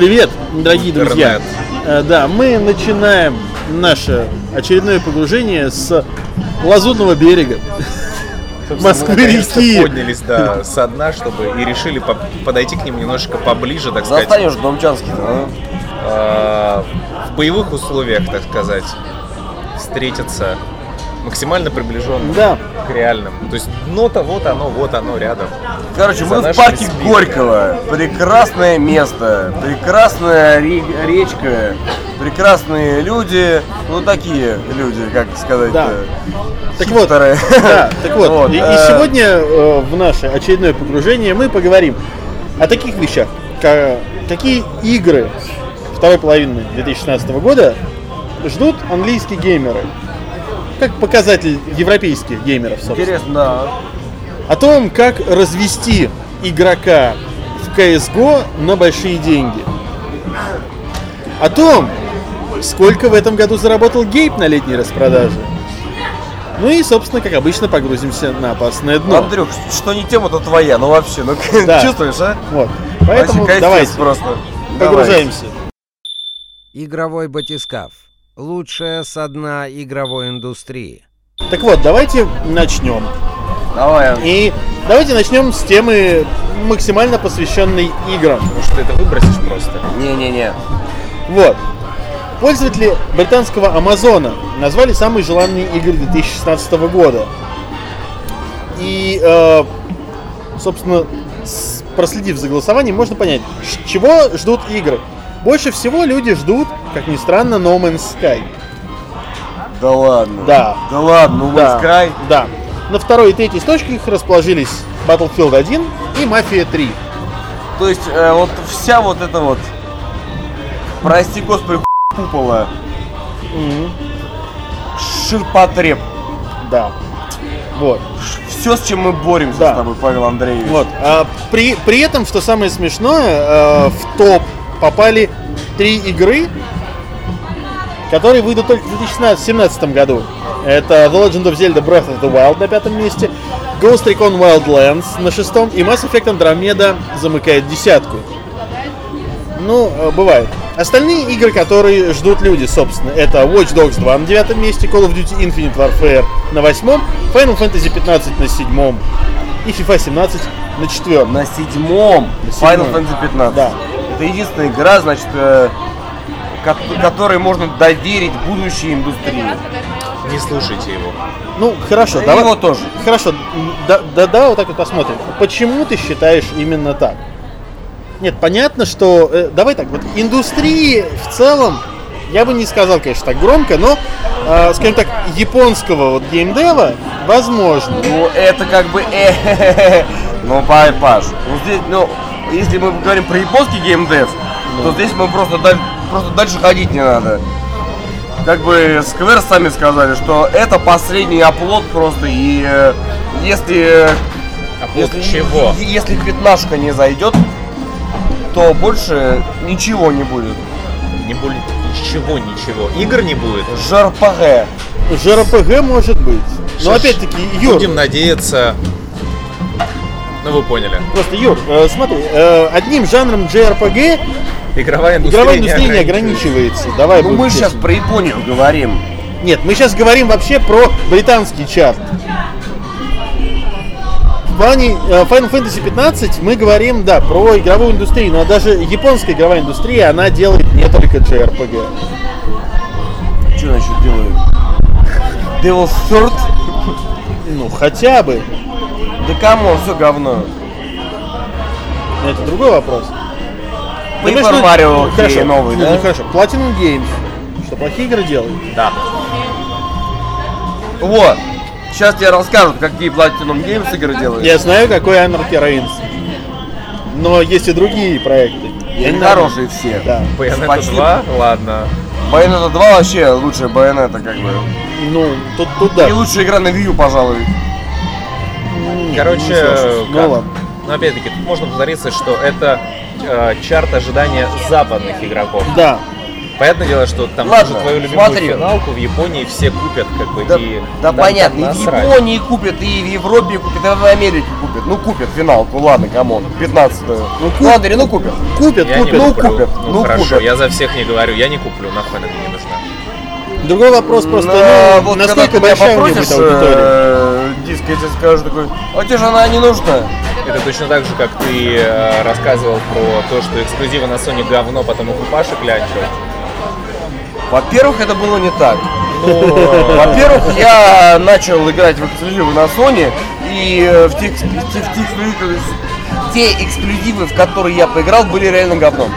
Привет, дорогие друзья. Интернет. Э, Да, мы начинаем наше очередное погружение с Лазурного берега. Москвы реки. поднялись да, со дна, чтобы и решили по- подойти к ним немножечко поближе, так сказать, Застанешь Домчанский, да? э, в боевых условиях, так сказать, встретиться максимально приближенно Да. к реальным. То есть дно-то вот оно, вот оно рядом. Короче, За мы в парке спинами. Горького. Прекрасное место, прекрасная ре- речка, прекрасные люди. Ну, такие люди, как сказать Да. Так вот. Да, так вот, Вот, и, и э, сегодня э, в наше очередное погружение мы поговорим о таких вещах, ка- какие игры второй половины 2016 года ждут английские геймеры, как показатель европейских геймеров, собственно. Интересно, да. О том, как развести игрока в CSGO на большие деньги. О том, сколько в этом году заработал Гейб на летней распродаже. Ну и, собственно, как обычно, погрузимся на опасное дно. Андрюх, что не тема, то твоя. Ну вообще, ну Да. чувствуешь, а? Вот. Поэтому давайте, просто. погружаемся. Игровой батискаф. Лучшее со дна игровой индустрии. Так вот, давайте начнем. Давай. И давайте начнем с темы максимально посвященной играм. Может, ты это выбросишь просто? Не-не-не. Вот. Пользователи британского Амазона назвали самые желанные игры 2016 года. И, э, собственно, проследив за голосованием, можно понять, чего ждут игры. Больше всего люди ждут, как ни странно, No Man's Sky. Да ладно. Да. Да ладно, Да, Man's Sky. да. На второй и третьей строчках расположились Battlefield 1 и Mafia 3. То есть э, вот вся вот эта вот, прости господи, купола, Мгм. ширпотреб. Да. Вот. Все, с чем мы боремся Да. с тобой, Павел Андреевич. Вот. А при, при этом, что самое смешное, э, в топ попали три игры, которые выйдут только в 2017 году. Это The Legend of Zelda Breath of the Wild на пятом месте, Ghost Recon Wildlands на шестом и Mass Effect Andromeda замыкает десятку. Ну, э, бывает. Остальные игры, которые ждут люди, собственно, это Watch Dogs 2 на девятом месте, Call of Duty Infinite Warfare на восьмом, Final Fantasy 15 на седьмом и FIFA 17 на четвертом. На седьмом На Final. Fantasy 15. Да. Это единственная игра, значит, э, которой можно доверить будущей индустрии. Не слушайте его. Ну, хорошо, давай. его тоже. Хорошо, да, да, давай вот так вот посмотрим. Почему ты считаешь именно так? Нет, понятно, что... э, давай так, вот индустрии в целом, я бы не сказал, конечно, так громко, но, э, скажем так, японского вот геймдева, возможно. Ну, это как бы... э, Ну, Паш, Паш, ну здесь, ну, если мы говорим про японский геймдев, то здесь мы просто, даль- просто дальше ходить не надо. Как бы Square сами сказали, что это последний оплот просто, и э, если... Оплот если, чего? Если пятнашка не зайдет, то больше ничего не будет. Не будет ничего, ничего. Игр не будет. ЖРПГ. JRPG может быть. Но опять-таки, Юр, Будем надеяться. Ну вы поняли. просто, Юр, э, смотри, э, одним жанром JRPG Игровая индустрия, игровая индустрия не ограничивается. Давай Ну мы сейчас честны. про Японию говорим. Нет, мы сейчас говорим вообще про британский чарт. В плане э, Final Fantasy 15 мы говорим, да, про игровую индустрию, но даже японская игровая индустрия, она делает не только JRPG. Что значит делают? Devil's Third? Ну, хотя бы. Да кому, все говно. Но Это другой вопрос. Paper ну, Mario ну, хорошо, новый, ну, да? ну, хорошо, Platinum Games, что плохие игры делают. Да. Вот. Сейчас тебе расскажут, какие Platinum Games игры делают. Я знаю, какой Anarchy Reigns. Но есть и другие проекты. И Я они не хорошие все. Да. Bayonetta Почти. 2, ладно. Bayonetta 2 вообще лучшая Bayonetta, как бы. Ну, тут, тут да. И лучшая игра на Wii U, пожалуй. Не- Короче, ну ладно. Но опять-таки, тут можно повториться, что это э, чарт ожидания западных игроков. Да. Понятное дело, что там Ладно, твою любимую смотри. финалку в Японии все купят, как бы, Да, и да понятно, и в. Японии купят, и в Европе купят, и в Америке купят. Ну купят финалку, ладно, come on, 15-ю. Ну, Андрей, ну купят. Купят, Я купят. Ну, куплю. купят, Ну, ну, хорошо, купят. я за всех не говорю, я не куплю, нахуй она мне не нужна. Другой вопрос просто, Но ну, вот насколько большая у будет попросишь, аудитория? э, диск, я тебе скажу такой, а тебе же она не нужна. Это точно так же, как ты э, рассказывал про то, что эксклюзивы на Sony говно, потом их у Паши клянчил. Во-первых, это было не так. Ну, Во-первых, я начал играть в эксклюзивы на Sony, и э, в те, экс- в те- в те эксклюзивы, те эксклюзивы, в которые я поиграл, были реально говном.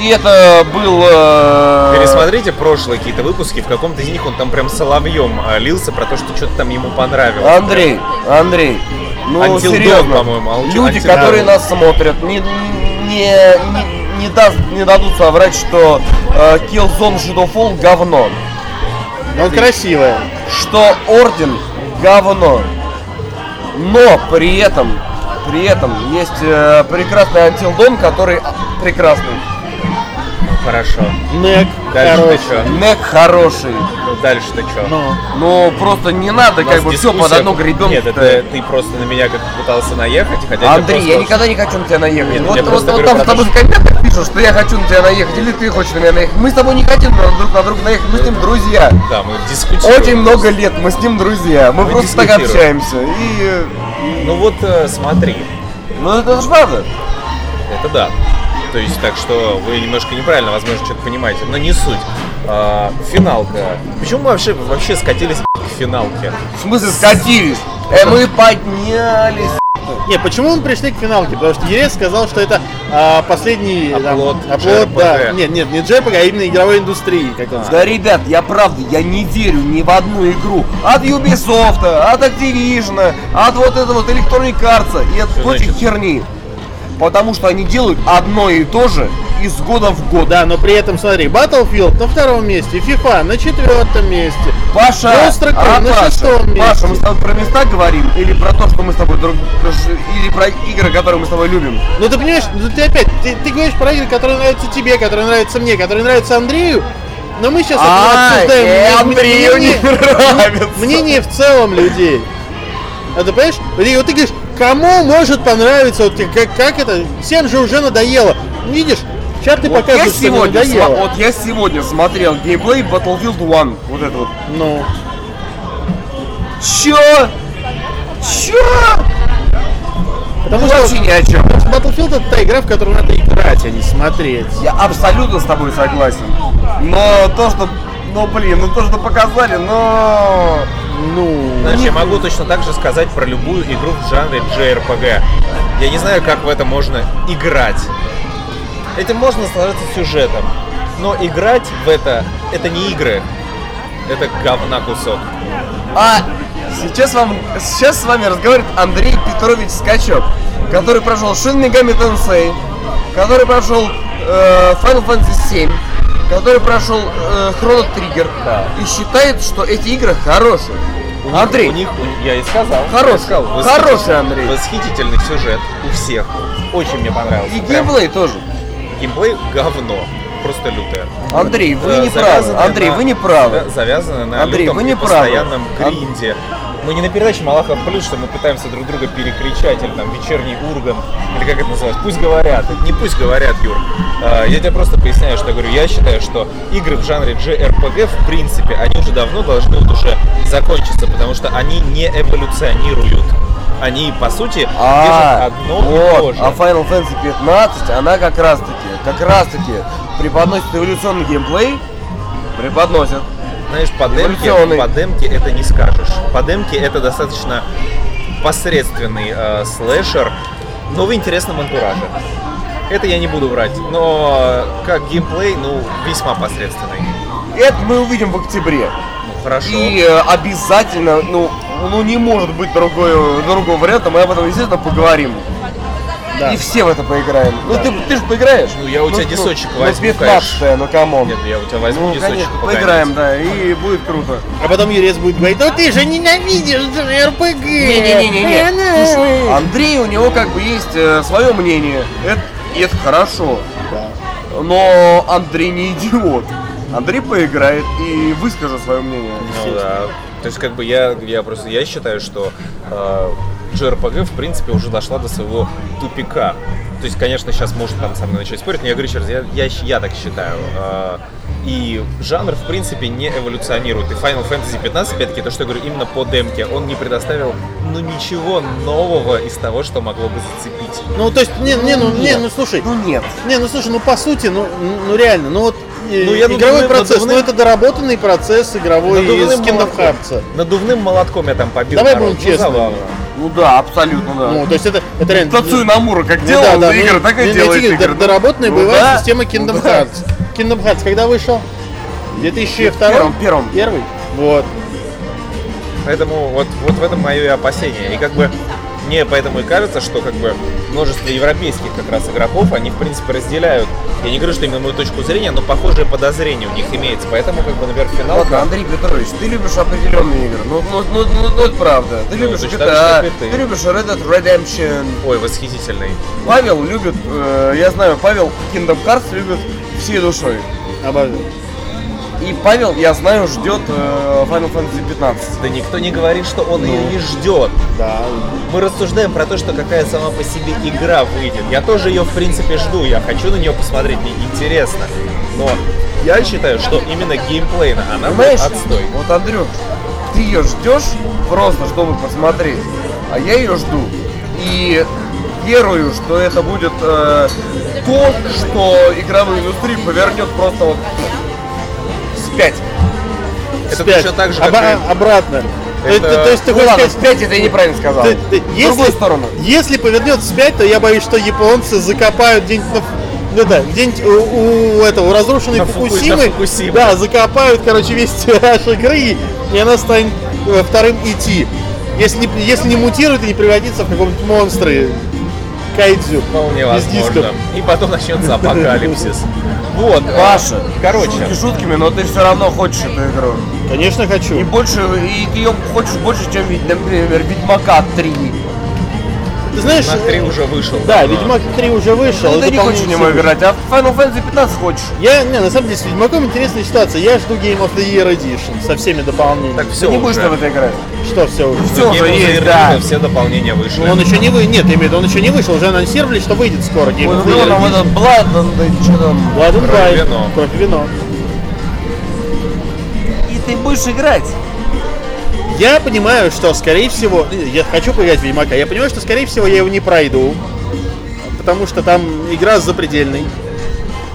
И это был... э, Пересмотрите прошлые какие-то выпуски, в каком-то из них он там прям соловьем э, лился про то, что что-то там ему понравилось. Андрей, Андрей, ну Until серьезно, по-моему, Until- люди, Until которые Dawn. нас смотрят, не, не, не, не, даст, не дадут соврать, что э, Killzone Shadowfall говно, Ну, он красивая. что Орден говно, но при этом, при этом есть э, прекрасный Until Dawn, который а, прекрасный, Хорошо. Нек Дальше ты хороший. чё? Нек хороший, Ну, дальше-то что? Ну, но просто не надо как бы все под одну гребенку. Нет, это ты просто на меня как пытался наехать, хотя Андрей, я никогда не хочу на тебя наехать. Нет, вот вот, просто вот говорю там с тобой то, в комментах пишут, что я хочу на тебя наехать, или ты хочешь на меня наехать. Мы с тобой не хотим друг на друга наехать, мы с ним друзья. Да, мы дискутируем. Очень много лет мы с ним друзья. Мы, Мы просто так общаемся. И. Ну вот э, смотри, Ну это же правда. это да. То есть, так что вы немножко неправильно, возможно, что-то понимаете, но не суть. А, финалка. Почему мы вообще, вообще скатились к финалке? В смысле скатились. Э, мы поднялись. не, почему мы пришли к финалке? Потому что ЕС сказал, что это а, последний там, Оплот оплот, да. Нет, нет, не JRPG, а именно игровой индустрии, как он Да, ребят, я правда, я не верю ни в одну игру. От Ubisoft, от Activision, от вот этого вот Electronic Arts и от Что значит? херни. Потому что они делают одно и то же из года в год. Да, но при этом, смотри, Battlefield на втором месте, FIFA на четвертом месте. Паша, а, на Паша, шестом месте. Паша, мы с тобой про места говорим? Или про то, что мы с тобой друг... Или про игры, которые мы с тобой любим? Ну ты понимаешь, ну ты опять, ты, ты говоришь про игры, которые нравятся тебе, которые нравятся мне, которые нравятся Андрею, но мы сейчас А, обсуждаем э, мне- Андрею мне- не нравится. мнение в целом людей. А ты понимаешь? И вот ты говоришь, кому может понравиться, вот как, как это, всем же уже надоело. Видишь, сейчас ты Вот я, показываешь, что не сегодня, надоело. сма- вот я сегодня смотрел геймплей Battlefield 1. Вот это вот. Ну, Чё? Чё? потому Ну, что вообще ни о чем. Battlefield это та игра, в которую надо играть, а не смотреть. Я абсолютно с тобой согласен. Но то, что... Ну, блин, ну то, что показали, но... Ну, Знаешь, я могу точно так же сказать про любую игру в жанре JRPG. Я не знаю, как в это можно играть. Этим можно наслаждаться сюжетом. Но играть в это, это не игры. Это говна кусок. А сейчас вам сейчас с вами разговаривает Андрей Петрович Скачок, который прошел Shin Megami Tensei, который прошел э, Final Fantasy 7, который прошел э, Chrono Trigger Да. и считает, что эти игры хорошие. У них- Андрей, у них, у- я и сказал. Хороший, Я сказал, хороший Андрей. Восхитительный сюжет у всех. Очень мне понравился. и Прям геймплей тоже. геймплей говно. Просто лютое. Андрей, вы не правы. Андрей, на- вы не правы. завя- Завязано на Андрей, лютом вы не и правы. постоянном гринде. Мы не на передаче Малахов Плюс, что мы пытаемся друг друга перекричать, или там вечерний урган, или как это называется, пусть говорят, не пусть говорят, Юр. А, Я тебе просто поясняю, что я говорю, я считаю, что игры в жанре JRPG, в принципе, они уже давно должны вот уже закончиться, потому что они не эволюционируют. Они, по сути, А, держат одно и то вот, же. а Final Fantasy 15, она как раз таки, как раз таки преподносит эволюционный геймплей, преподносит. Знаешь, по демке, по демке это не скажешь. По демке это достаточно посредственный э, слэшер, но в интересном антураже. Это я не буду врать, но э, как геймплей, ну, весьма посредственный. Это мы увидим в октябре. Ну, хорошо. И э, обязательно, ну, ну не может быть другой, другого варианта, мы об этом, естественно, поговорим. да. И все в это поиграем. Ну ты, ты же поиграешь. Ну, я у тебя десочек ну, возьму, 15 ну come on. Нет, я у тебя возьму Ну, десочек конечно, поиграем, да, и будет круто. А потом Юрец будет говорить, ну ты же ненавидишь РПГ. Не-не-не-не. Слушай, Андрей, у него как бы есть свое мнение. Это, и это хорошо. Да. Но Андрей не идиот. Андрей поиграет и выскажет свое мнение. Ну да. То есть как бы я, я просто я считаю, что э, JRPG в принципе уже дошла до своего тупика. То есть, конечно, сейчас может там со мной начать спорить, но я говорю раз, я, я, я так считаю. Э, и жанр, в принципе, не эволюционирует. И Final Fantasy 15, опять-таки, то, что я говорю, именно по демке, он не предоставил, ну, ничего нового из того, что могло бы зацепить. Ну, то есть, не, не, ну, не, ну, слушай, Ну нет. не, ну, слушай, ну, по сути, ну, ну, реально, ну, вот, Ну, я игровой надувным- процесс, надувным- ну, это доработанный процесс игровой из Надувным Kingdom молотком. Hearts. Надувным молотком я там побил Давай народ. будем Ну, честными. Ну да, абсолютно да. Ну, то есть, это, это реально... Тацуя Намура как Ну делал да, да, игры, ну, так и ну, делает игры. дор- Доработанная Ну боевая да. система Kingdom Ну да. Hearts. Kingdom Hearts когда вышел? 2002? Первым, первым. Первый? Вот. Поэтому вот, вот в этом мое и опасение. И как бы мне поэтому и кажется, что как бы множество европейских как раз игроков, они в принципе разделяют. Я не говорю, что именно мою точку зрения, но похожие подозрения у них имеется. Поэтому, как бы, например, финал. Ладно, Андрей Петрович, ты любишь определенные игры. Ну, ну, ну, ну, ну, это правда. Ты Ну, любишь так GTA, и ты. ты любишь Red Dead Redemption. Ой, восхитительный. Павел любит, э, я знаю, Павел Kingdom Hearts любит всей душой. Обожаю. И Павел, я знаю, ждет э, Final Fantasy 15. Да никто не говорит, что он ее Ну. не ждет. Да. Мы рассуждаем про то, что какая сама по себе игра выйдет. Я тоже ее, в принципе, жду. Я хочу на нее посмотреть, мне интересно. Но я считаю, что именно геймплейно она будет Понимаешь? отстой. Вот, Андрюх, ты ее ждешь просто, чтобы посмотреть, а я ее жду. И верую, что это будет э, то, что игровую индустрию повернет просто вот вспять. Это Спять. точно так же, Оба- как и- Обратно. То Это- То есть ты Ну хочешь ладно, сказать, вспять это я неправильно сказал. ты- ты- В другую сторону. если повернет вспять, то я боюсь, что японцы закопают где-нибудь на, ну да, где-нибудь у, у этого у разрушенной На Фуку- Фукусимы, на да, закопают, короче, весь тираж игры, и она станет э, вторым идти. Если не, если не мутирует и не превратится в какого-нибудь монстра кайдзю Вполне возможно. И потом начнется апокалипсис. Вот. э, Паша, короче. шутки шутками, но ты все равно хочешь эту игру. Конечно, хочу. И больше, и ты ее хочешь больше, чем, например, Ведьмака 3. Ты знаешь, На 3 уже вышел. да, давно. Ведьмак 3 уже вышел. Ну, ты не хочешь в него играть, а в Final Fantasy 15 хочешь. Я, не, на самом деле, с Ведьмаком интересная ситуация. Я жду Game of the Year Edition со всеми дополнениями. Так все Ты не будешь в это играть. Что все уже? Game уже есть, да. все дополнения вышли. Он еще не вы, нет, я имею в виду, он еще не вышел, уже анонсировали, что выйдет скоро Game of ну the Year там Edition. этот Blood, да, что там. Blood and Кровь и Wine. вино. Кровь и вино. И ты будешь играть. Я понимаю, что, скорее всего, я хочу поиграть в Ведьмака, я понимаю, что, скорее всего, я его не пройду, потому что там игра запредельной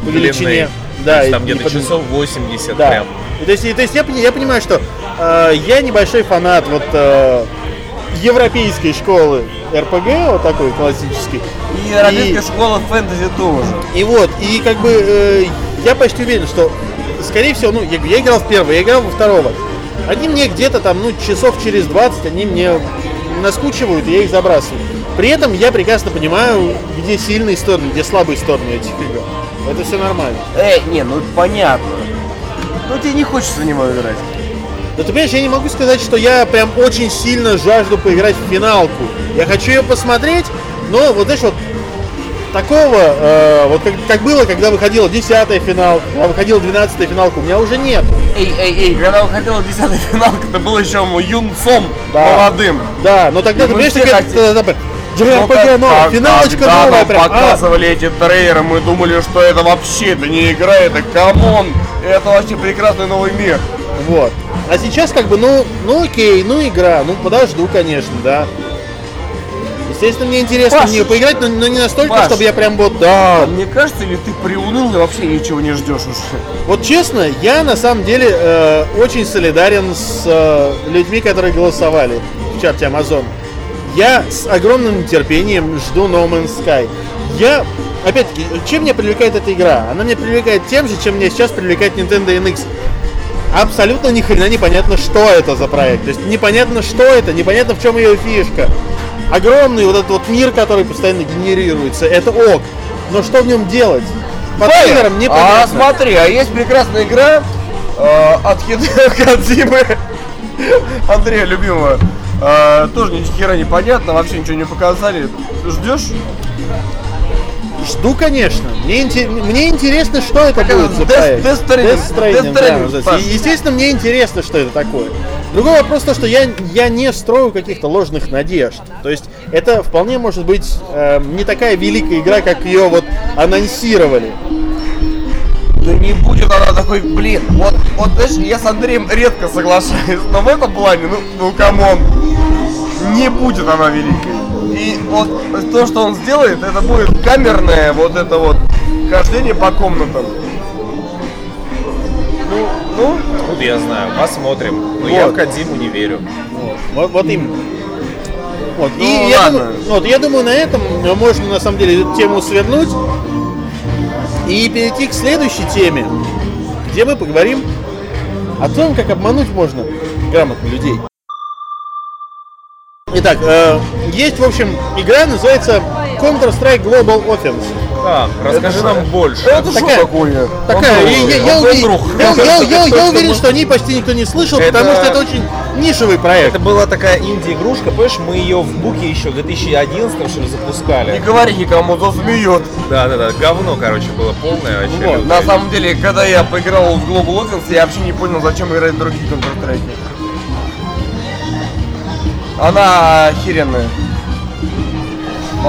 по величине. То Да, есть и- там и где-то под- часов 80 Да. прям. И То есть, и- то есть я, я понимаю, что э, я небольшой фанат вот э, европейской школы РПГ, вот такой классический. И европейская школа фэнтези тоже. И вот, и как бы э, я почти уверен, что, скорее всего, ну, я, я играл в первого, я играл во второго. Они мне где-то там, ну, часов через 20, они мне наскучивают, и я их забрасываю. При этом я прекрасно понимаю, где сильные стороны, где слабые стороны этих игр. Это все нормально. Эй, не, ну это понятно. Ну тебе не хочется в него играть. Да ты понимаешь, я не могу сказать, что я прям очень сильно жажду поиграть в финалку. Я хочу ее посмотреть, но вот знаешь, вот такого, э, вот как, как было, когда выходила 10 финал, когда выходила 12 финалка, у меня уже нет. Эй, ей, ей, когда выходила 10 финалка, ты был еще юнцом Да. молодым. Да, но тогда, И ты понимаешь, э, такая, Ну, JRPG как- новая, как- финалочка когда новая прям. а, показывали эти трейлеры, мы думали, что это вообще, это не игра, это come on, это вообще прекрасный новый мир. вот. А сейчас как бы, ну, ну окей, ну игра, ну подожду, конечно, да. Естественно, мне интересно Паш, в нее поиграть, но, но не настолько, Паш. чтобы я прям вот, да, А мне кажется, или ты приуныл и вообще ничего не ждешь уже? Вот честно, я на самом деле э, очень солидарен с э, людьми, которые голосовали в чате Amazon. Я с огромным нетерпением жду No Man's Sky. Я, опять-таки, чем меня привлекает эта игра? Она меня привлекает тем же, чем меня сейчас привлекает Nintendo NX. Абсолютно ни хрена непонятно, что это за проект. То есть непонятно, что это, непонятно, в чем ее фишка. Огромный вот этот вот мир, который постоянно генерируется, это ок. Но что в нем делать? По трейлерам А непонятно. смотри, а есть прекрасная игра э, от Хидео Кадзимы, Андрея любимого. Э, тоже ни хера непонятно, вообще ничего не показали. Ждешь? Жду, конечно. Мне, инте- мне интересно, что это Как будет за проект. Death Stranding. Death Stranding, Death да, Stranding. И, Естественно, мне интересно, что это такое. Другой вопрос то, что я, я не строю каких-то ложных надежд. То есть это вполне может быть э, не такая великая игра, как ее вот анонсировали. Да не будет она такой, блин, вот, вот знаешь, я с Андреем редко соглашаюсь, но в этом плане, ну, ну come on, не будет она великой. И вот то, что он сделает, это будет камерное вот это вот хождение по комнатам. Ну, ну, Вот я знаю, посмотрим. Но я Вот. в Кадзиму не верю. Вот, вот именно. Вот. Ну, и я думаю, вот, я думаю, на этом можно на самом деле эту тему свернуть и перейти к следующей теме, где мы поговорим о том, как обмануть можно грамотно людей. Итак, э, есть, в общем, игра, называется Counter-Strike Global Offense. Так, расскажи нам больше. это что такая- такое? Такая, я, я- я уверен, я- я- я- я уверен, что о ней почти никто не слышал, потому Это- что это очень нишевый проект. Это была такая инди-игрушка, понимаешь, мы ее в буке еще в 2011 что ли Не запускали. говори никому, засмеет. Да-да-да, говно, короче, было полное вообще. Вот. На самом деле, когда я поиграл в Global Offense, я вообще не понял, зачем играть в другие Counter-Strike. Она охеренная.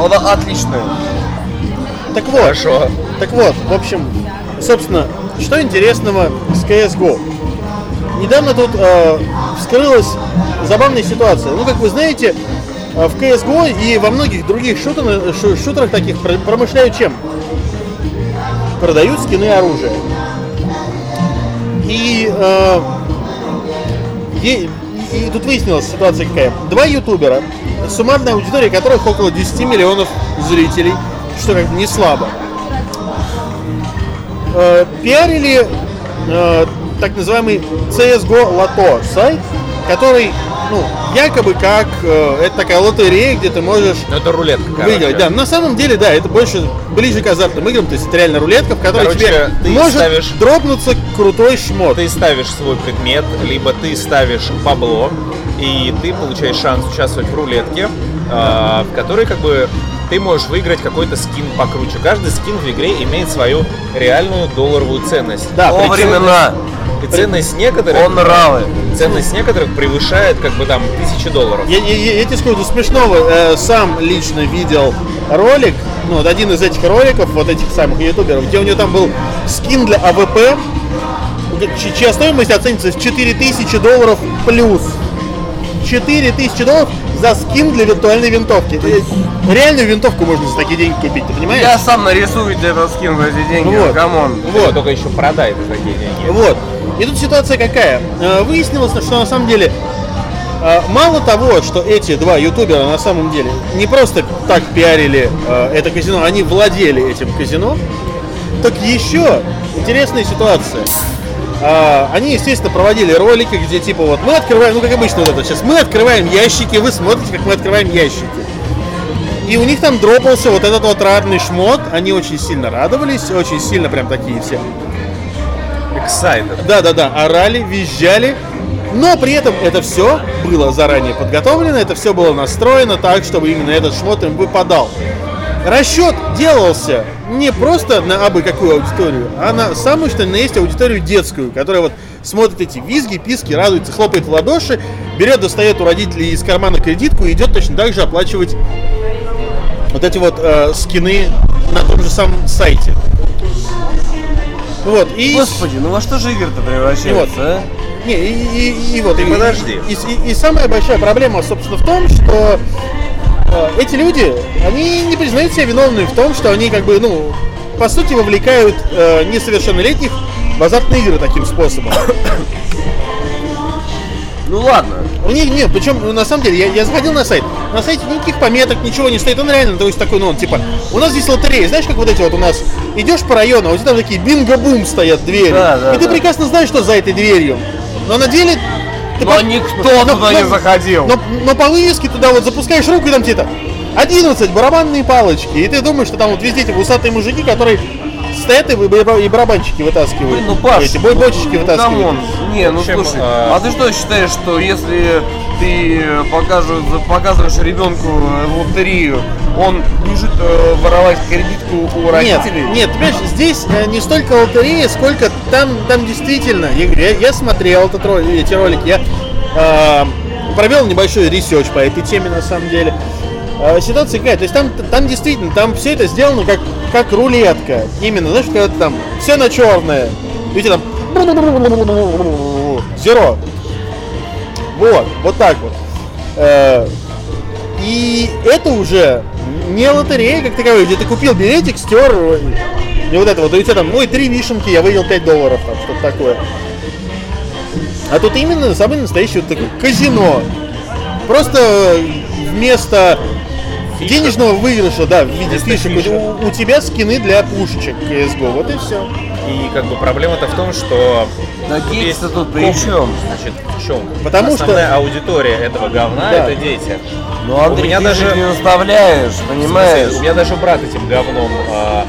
Она отличная. Так вот, Хорошо. Так вот, в общем, собственно, что интересного с CSGO? Недавно тут э, вскрылась забавная ситуация. Ну, как вы знаете, э, в CSGO и во многих других шутер- шу- шутерах таких пр- промышляют чем? Продают скины и оружие. И, э, е- и тут выяснилась ситуация какая. Два ютубера, суммарная аудитория которых около 10 миллионов зрителей, что как не слабо. Э, пиарили э, так называемый CSGO Lotto сайт, который, ну, якобы как э, это такая лотерея, где ты можешь Ну это рулетка, короче. выиграть. Да, на самом деле, да, это больше ближе к азартным играм, то есть это реально рулетка, в которой Короче, тебе ты может ставишь- дропнуться крутой шмот. Ты ставишь свой предмет, либо ты ставишь бабло, и ты получаешь шанс участвовать в рулетке, а, в которой как бы ты можешь выиграть какой-то скин покруче. Каждый скин в игре имеет свою реальную долларовую ценность. Да, О, причем- времена. И ценность некоторых, Он нравы. ценность некоторых превышает как бы там тысячи долларов. Я, я- я- тебе скажу, смешного, э, сам лично видел ролик, ну, вот один из этих роликов, вот этих самых ютуберов, где у него там был скин для AWP, чья стоимость оценится в 4000 долларов плюс. 4000 долларов за скин для виртуальной винтовки. Э, Реальную винтовку можно за такие деньги купить, ты понимаешь? Я сам нарисую тебе этот скин за эти деньги, Вот. come on. Его только еще продай за такие деньги. Вот. И тут ситуация какая? Э, Выяснилось, что на самом деле э, мало того, что эти два ютубера на самом деле не просто так пиарили э, это казино, они владели этим казино, так еще интересная ситуация. Они, естественно, проводили ролики, где типа вот мы открываем, ну как обычно вот это сейчас, мы открываем ящики, вы смотрите, как мы открываем ящики. И у них там дропался вот этот вот радный шмот, они очень сильно радовались, очень сильно прям такие все Excited. да-да-да, орали, визжали, но при этом это все было заранее подготовлено, это все было настроено так, чтобы именно этот шмот им выпадал. Расчет делался не просто на абы какую аудиторию, а на самую что на есть аудиторию детскую, которая вот смотрит эти визги, писки, радуется, хлопает в ладоши, берет, достает у родителей из кармана кредитку и идет точно так же оплачивать вот эти вот э, скины на том же самом сайте. Вот, и... Господи, ну во что же игры-то превращаются, Вот. а? Не, и, и- и вот, и, подожди. И, и- и самая большая проблема, собственно, в том, что э, эти люди, они не признают себя виновными в том, что они как бы, ну, по сути, вовлекают э, несовершеннолетних в азартные игры таким способом. Ну ладно. Них нет, причем, ну, на самом деле, я, я заходил на сайт, на сайте никаких пометок, ничего не стоит, он реально, то есть такой, ну, он, типа, у нас здесь лотерея, знаешь, как вот эти вот у нас, идешь по району, а у тебя там такие бинго-бум стоят двери, Да, да, и ты да. прекрасно знаешь, что за этой дверью, но на деле... ты Но по- никто но- туда не но- заходил. Но, но по вывеске туда вот запускаешь руку и там типа 11 барабанные палочки. И ты думаешь, что там вот везде эти усатые мужики, которые стоят и, и, и барабанчики вытаскивают. Блин, ну Паш, Эти бой- бочечки ну, вытаскивают. come on. Не, ну общем, слушай, а- а ты что считаешь, что если ты покажешь, показываешь ребенку лотерею, он бежит э, воровать кредитку у Нет, родителей? нет, ты понимаешь, здесь э, не столько лотерея, сколько там, там действительно, я, я, я смотрел этот ролик, эти ролики, я э, провел небольшой research по этой теме на самом деле. Э, ситуация какая, то есть там, там действительно, там все это сделано как, как рулетка. Именно, знаешь, когда там все на черное, тебя там зеро. Вот, вот так вот. Э, И это уже не лотерея как таковая, где ты купил билетик, стер, и вот это вот, и у тебя там, ой, три вишенки, я выиграл 5 долларов, там, что-то такое. А тут именно самый настоящий вот такой казино. Просто вместо денежного выигрыша, да, в виде фишек, фишек. у, у тебя скины для пушечек CSGO, вот и все. И как бы проблема-то в том, что Да кейс-то тут при чем? Значит, в чем? Потому что- Основная аудитория этого говна Да. это дети. Ну, Андрей, У меня ты даже- же не наставляешь, В понимаешь? смысле, У меня даже брат этим говном а,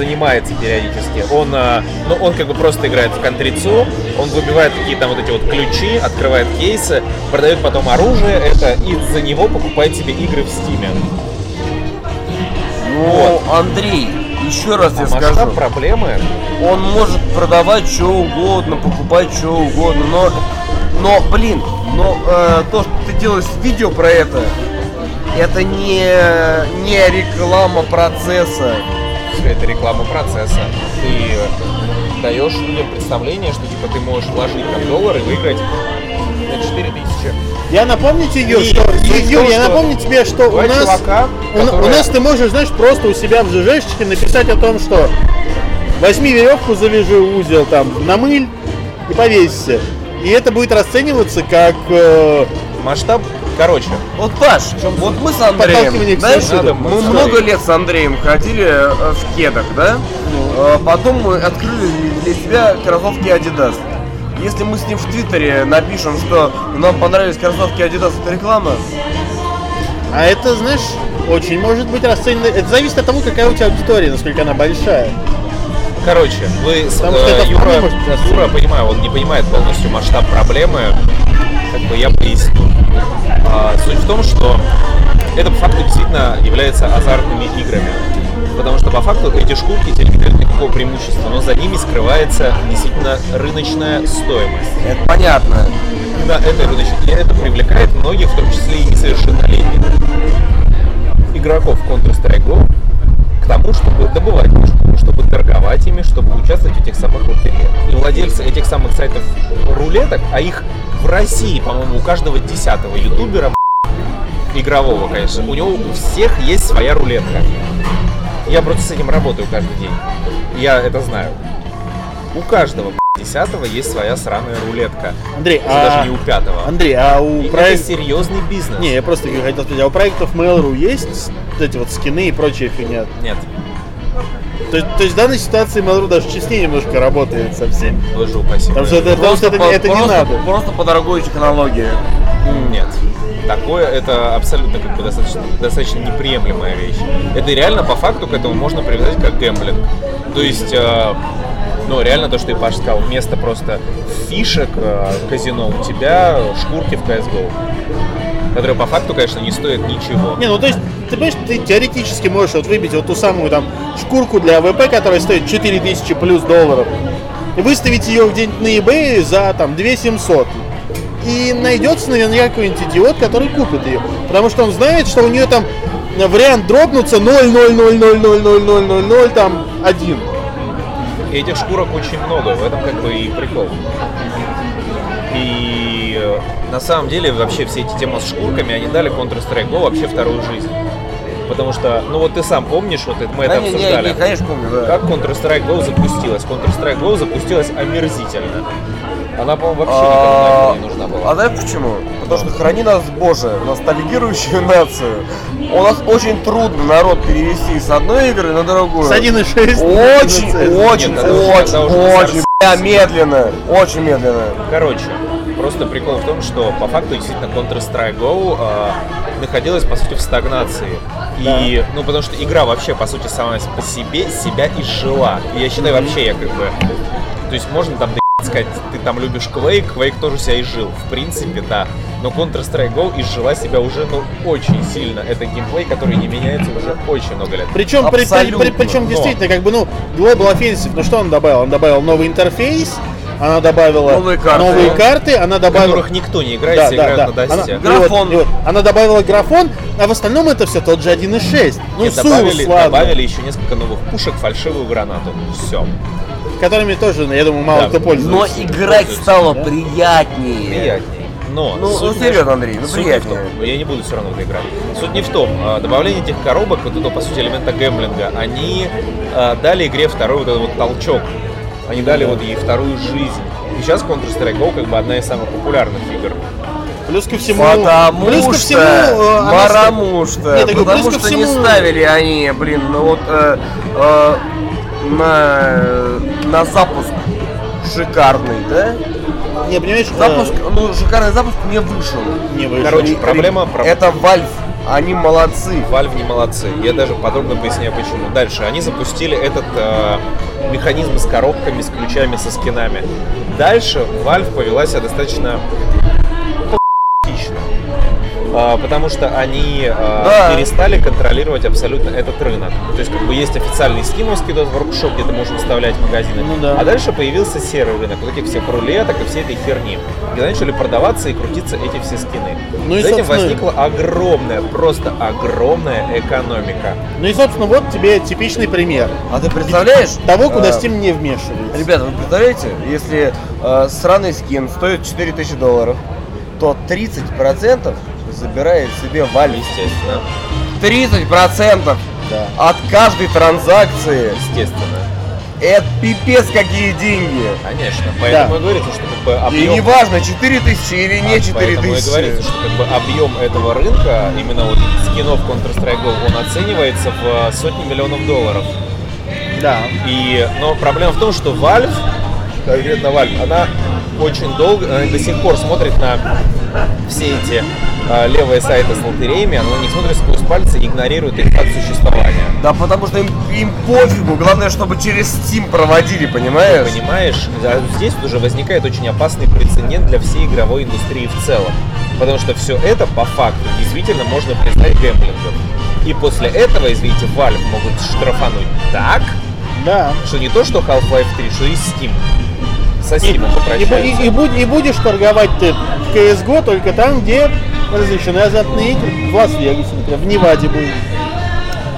занимается периодически. Он, а, ну, он как бы просто играет в контрицу, он выбивает какие-то вот эти вот ключи, открывает кейсы, продает потом оружие, это и за него покупает себе игры в стиме. Ну, Андрей, еще раз А я масштаб скажу. проблемы Он может продавать что угодно, покупать что угодно, но, но, блин, но э, то, что ты делаешь видео про это, это не, не реклама процесса. Это реклама процесса. Ты даешь людям представление, что типа ты можешь вложить там доллар и выиграть на 4000. Я напомню тебе, И что, Юр, том, я напомню тебе, что у нас, чувака, у, на- у которые- нас ты можешь, знаешь, просто у себя в ЖЖшечке написать о том, что возьми веревку, завяжи узел, там, намыль и повесься. И это будет расцениваться как э, Масштаб, короче, Вот, Паш, вот мы с Андреем, знаешь, мы много лет с Андреем ходили э, в кедах, да? Ну. Э, Потом мы открыли для себя кроссовки Adidas. Если мы с ним в Твиттере напишем, что нам понравились кроссовки Adidas, это реклама, А это, знаешь, очень может быть расценено. Это зависит от того, какая у тебя аудитория, насколько она большая. Короче, вы, с- Потому э, Юра, Юра, понимаю, он не понимает полностью масштаб проблемы. Как бы я поясню. А, суть в том, что это по факту действительно является азартными играми. Потому что по факту эти шкурки тебе не дают никакого преимущества, но за ними скрывается действительно рыночная стоимость. это понятно. Именно это рыночная, и это привлекает многих, в том числе и несовершеннолетних игроков Counter-Strike Go к тому, чтобы добывать чтобы торговать ими, чтобы участвовать в этих самых лотереях. И владельцы этих самых сайтов рулеток, а их в России, по-моему, у каждого десятого ютубера игрового, конечно, у него у всех есть своя рулетка. Я просто с этим работаю каждый день. Я это знаю. У каждого десятого есть своя сраная рулетка. Андрей, Если а... даже не у пятого. Андрей, а у проекта... серьезный бизнес. Не, я просто хотел спросить, а у проектов Mail.ru есть вот эти вот скины и прочая фигня? Нет, То, есть- то есть в данной ситуации Mail.ru даже честнее немножко работает со всеми. боже упаси. Потому что это, потому что это, по- это не просто- надо. Просто по дорогой технологии. Нет. Такое это абсолютно как бы достаточно, достаточно неприемлемая вещь. Это реально по факту к этому можно привязать как гэмблинг. То есть, э, ну реально то, что и Паш сказал, вместо просто фишек э, казино у тебя шкурки в CSGO. Которые по факту, конечно, не стоят ничего. Не, ну то есть, ты понимаешь, ты теоретически можешь вот выбить вот ту самую там шкурку для ВП, которая стоит 4000 плюс долларов, и выставить ее где-нибудь на eBay за там 2700. И найдется, наверняка, какой-нибудь идиот, который купит ее. Потому что он знает, что у нее там вариант дропнуться 0,0000000 там один. И этих шкурок очень много, в этом как бы и прикол. На самом деле вообще все эти темы с шкурками, они дали Counter-Strike Go вообще вторую жизнь. Потому что, ну вот ты сам помнишь, вот это, мы Да, это не, не, обсуждали. не, конечно, помню, да. Как Counter-Strike Go запустилась? Counter-Strike Go запустилась омерзительно. Она, по-моему, вообще никому А, нафиг не нужна а была. знаешь почему? Потому что храни нас Боже, ностальгирующую нацию. У нас очень трудно народ перевести с одной игры на другую. С 1,6 Очень, очень, очень, очень, бля, медленно. Очень медленно. Короче, Просто прикол в том, что по факту действительно Counter-Strike Go э, находилась по сути в стагнации. И, ну, потому что игра вообще, по сути, сама по себе себя изжила. И я считаю, вообще, я как бы... То есть можно там сказать, ты там любишь Quake, Quake тоже себя изжил. В принципе, да. Но Counter-Strike Go изжила себя уже, ну, очень сильно. Это геймплей, который не меняется уже очень много лет. Причем, при, при- Абсолютно. при- причем Но. действительно, как бы, ну, Global Offensive, ну что он добавил? Он добавил новый интерфейс, она добавила Новые карты. новые карты, она В добавила... которых никто не играет, все играют на Она, досте. и вот- Графон. и вот, она добавила графон, а в остальном это все тот же 1.6. Ну, Нет, добавили, ладно, добавили еще несколько новых пушек, фальшивую гранату. Все. которыми тоже, я думаю, мало Да. кто Но пользуется. играть стало приятнее. Приятней. Но Ну, суть ну, серьезно, Андрей, ну, суть не в приятнее. том, я не буду все равно в это играть. Суть не в том. а, Добавление этих коробок, вот этого, по сути, элемента гэмблинга, они а, дали игре второй вот этот вот толчок. Они дали вот ей вторую жизнь. И сейчас Counter-Strike Go как бы одна из самых популярных игр. Плюс ко всему... Потому плюс ко что, всему... э, она потому что, Нет, говорю, потому что не всему- ставили они, блин, ну вот э, э, на, на запуск шикарный, да? Не, понимаешь, э, Запуск, ну шикарный запуск не вышел. не вышел. Короче, проблема... про- Это Valve, они молодцы. Valve не молодцы. Я даже подробно поясняю почему. Дальше. Они запустили этот э, механизм с коробками, с ключами, со скинами. Дальше Valve повела себя достаточно потому что они а, Да. перестали контролировать абсолютно этот рынок. То есть как бы есть официальный скиновский дот воркшоп, где ты можешь выставлять магазины. Ну да. А дальше появился серый рынок, вот этих всех рулеток и всей этой херни. Где начали продаваться и крутиться эти все скины. Ну и, За этим возникла огромная, просто огромная экономика. Ну и, собственно, вот тебе типичный пример А ты представляешь? того, куда э, Steam не вмешивается. Ребята, вы представляете, если э, сраный скин стоит 4000 долларов, то 30% забирает себе Valve. Естественно. 30% Да. от каждой транзакции. Естественно. Это пипец какие деньги. Конечно. Поэтому и говорится, что как бы И объем... неважно, 4000 или не А, Поэтому и 4000. говорится, что как бы объем этого рынка, именно вот скинов Counter-Strike Go, он оценивается в э, сотни миллионов долларов. Да. И, но проблема в том, что Valve, конкретно Valve, она очень долго, она до сих пор смотрит на все эти э, левые сайты с лотереями, на них смотрит сквозь пальцы и игнорирует их факт существования. Да потому что им, им пофигу, главное, чтобы через Steam проводили, понимаешь? Понимаешь, а здесь вот уже возникает очень опасный прецедент для всей игровой индустрии в целом. Потому что все это по факту действительно можно признать гэмблингом. И после этого, извините, Valve могут штрафануть так, Да. что не то, что Half-Life 3, что и Steam. Со И, Steam и и- и и будешь торговать ты в CSGO только там, где разрешены азартные игры. В Лас-Вегасе, например, в Неваде будет.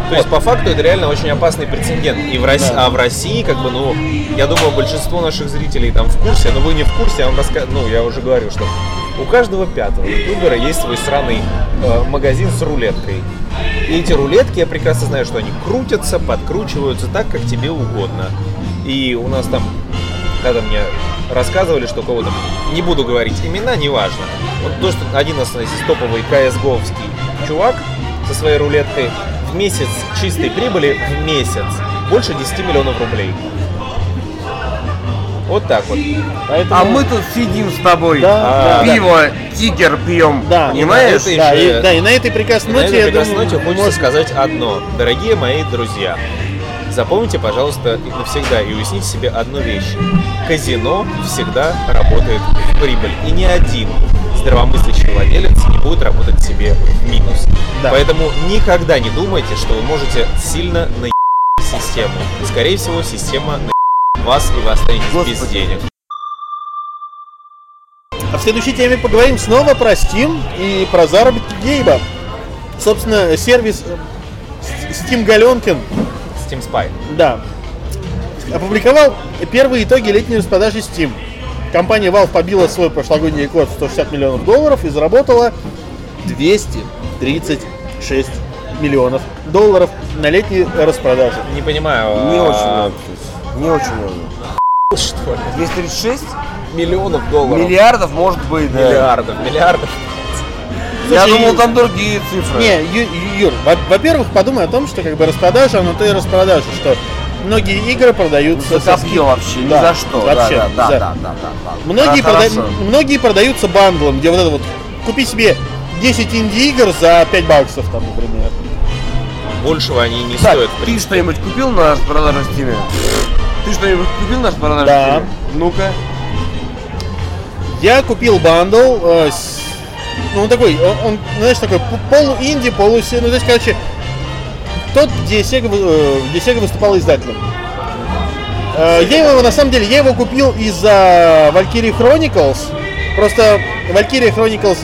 То есть, по факту, это реально очень опасный прецедент. И в России, Да. А в России, как бы, ну, я думаю, большинство наших зрителей там в курсе, но вы не в курсе, я вам рассказываю, ну, я уже говорю, что у каждого пятого ютубера есть свой сраный э, магазин с рулеткой. И эти рулетки, я прекрасно знаю, что они крутятся, подкручиваются так, как тебе угодно. И у нас там, когда мне рассказывали, что у кого-то, не буду говорить имена, неважно. Вот то, что один из топовый CSGO-вский чувак со своей рулеткой в месяц чистой прибыли в месяц больше 10 миллионов рублей. Вот так вот. Поэтому, А мы тут сидим с тобой, Да, А, да, пиво, тигер пьем, Да. понимаешь? И на да, этой и, да, и на этой прекрасной На ноте, этой я думаю, ноте хочется может- сказать одно. Дорогие мои друзья, запомните, пожалуйста, и навсегда и уясните себе одну вещь. Казино всегда работает в прибыль. И ни один здравомыслящий владелец не будет работать себе в минус. Да. Поэтому никогда не думайте, что вы можете сильно на систему. Скорее всего, система на вас, и вы останетесь без Господи. денег. А в следующей теме поговорим снова про Steam и про заработки Гейба. Собственно, сервис э, Steam Галенкин, Steam Spy. да, опубликовал первые итоги летней распродажи Steam. Компания Valve побила свой прошлогодний рекорд в 160 миллионов долларов и заработала 236 миллионов долларов на летней распродаже. Не понимаю. Не а, очень много. Не очень много. Что ли? 236 Миллионов долларов. миллиардов может быть, да. Миллиардов, миллиардов. Я Слушай, думал, там другие цифры. Не, Ю- Юр, во- во-первых, подумай о том, что как бы распродажа, она то и распродажа, что многие игры продаются со Копье вообще, ни Да, за что. вообще, да, да, за. да, да, да, да. Многие, Да, прода- многие продаются бандлом, где вот это вот купи себе 10 инди-игр за 5 баксов, там, например. Большего они не Так, стоят, ты что-нибудь купил на распродаже в Steam? Ты что-нибудь купил на распродаже Да. Ну-ка. Я купил бандл, э, с- ну он такой, он, он, знаешь, такой полу-инди, полу ну то есть, короче, тот, где Sega, э, где Sega выступала издателем. Э, Я его, на самом деле, я его купил из-за Valkyrie Chronicles, просто Valkyrie Chronicles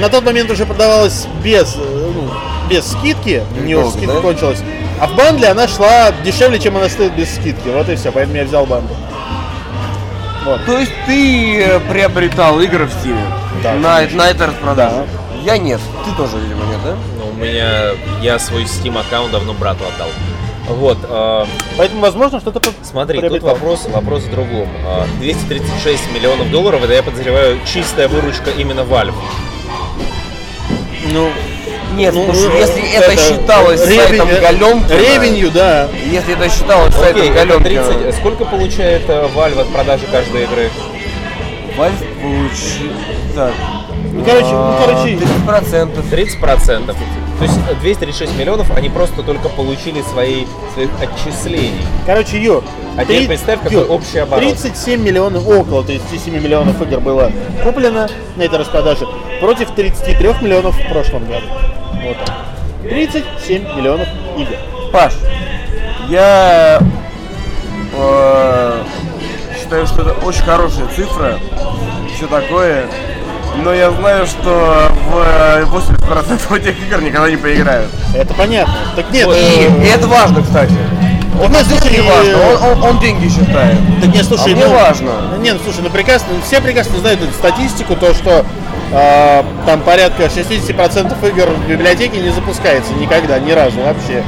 на тот момент уже продавалась без, э, ну, без скидки, у нее Долго, скидка да? кончилась, а в бандле она шла дешевле, чем она стоит без скидки, вот и все, поэтому я взял бандл. Вот. То есть ты э, приобретал игры в Steam? Да, на, на этой распродаже? Я нет. Ты тоже, видимо, нет, да? Ну, у меня, я свой Steam аккаунт давно брату отдал. Вот, э, Поэтому, возможно, что-то по- смотри, тут приобретал. вопрос, вопрос в другом. Э, 236 миллионов долларов, это, я подозреваю, чистая выручка именно Valve. Ну, Нет, ну, слушай, э, если это, считалось сайтом ревень- Галенкина, Ревенью, да. если это считалось сайтом Окей, это Галенкина, 30, сколько получает э, Valve от продажи каждой игры? Valve получит... Так, Ну, короче, ну, а, короче, 30%. 30%. То есть э, 236 миллионов они просто только получили свои, своих отчислений. короче, Юр. А теперь представь, какой Юр, общий оборот. 37 миллионов, около 37 миллионов игр было куплено на этой распродаже против 33 миллионов в прошлом году. Вот так. 37 миллионов игр. Паш, я э, считаю, что это очень хорошая цифра, все такое, но я знаю, что в э, 80% этих игр никогда не поиграют. Это понятно. Так нет. И, э, и это важно, кстати. так нет, слушай, Не важно, э, он, он- он деньги считает. Так нет, слушай, А мне ну, важно. ну, Не, ну слушай, ну прекрасно, все прекрасно знают эту статистику, то что э, там порядка 60% игр в библиотеке не запускается никогда, ни разу вообще.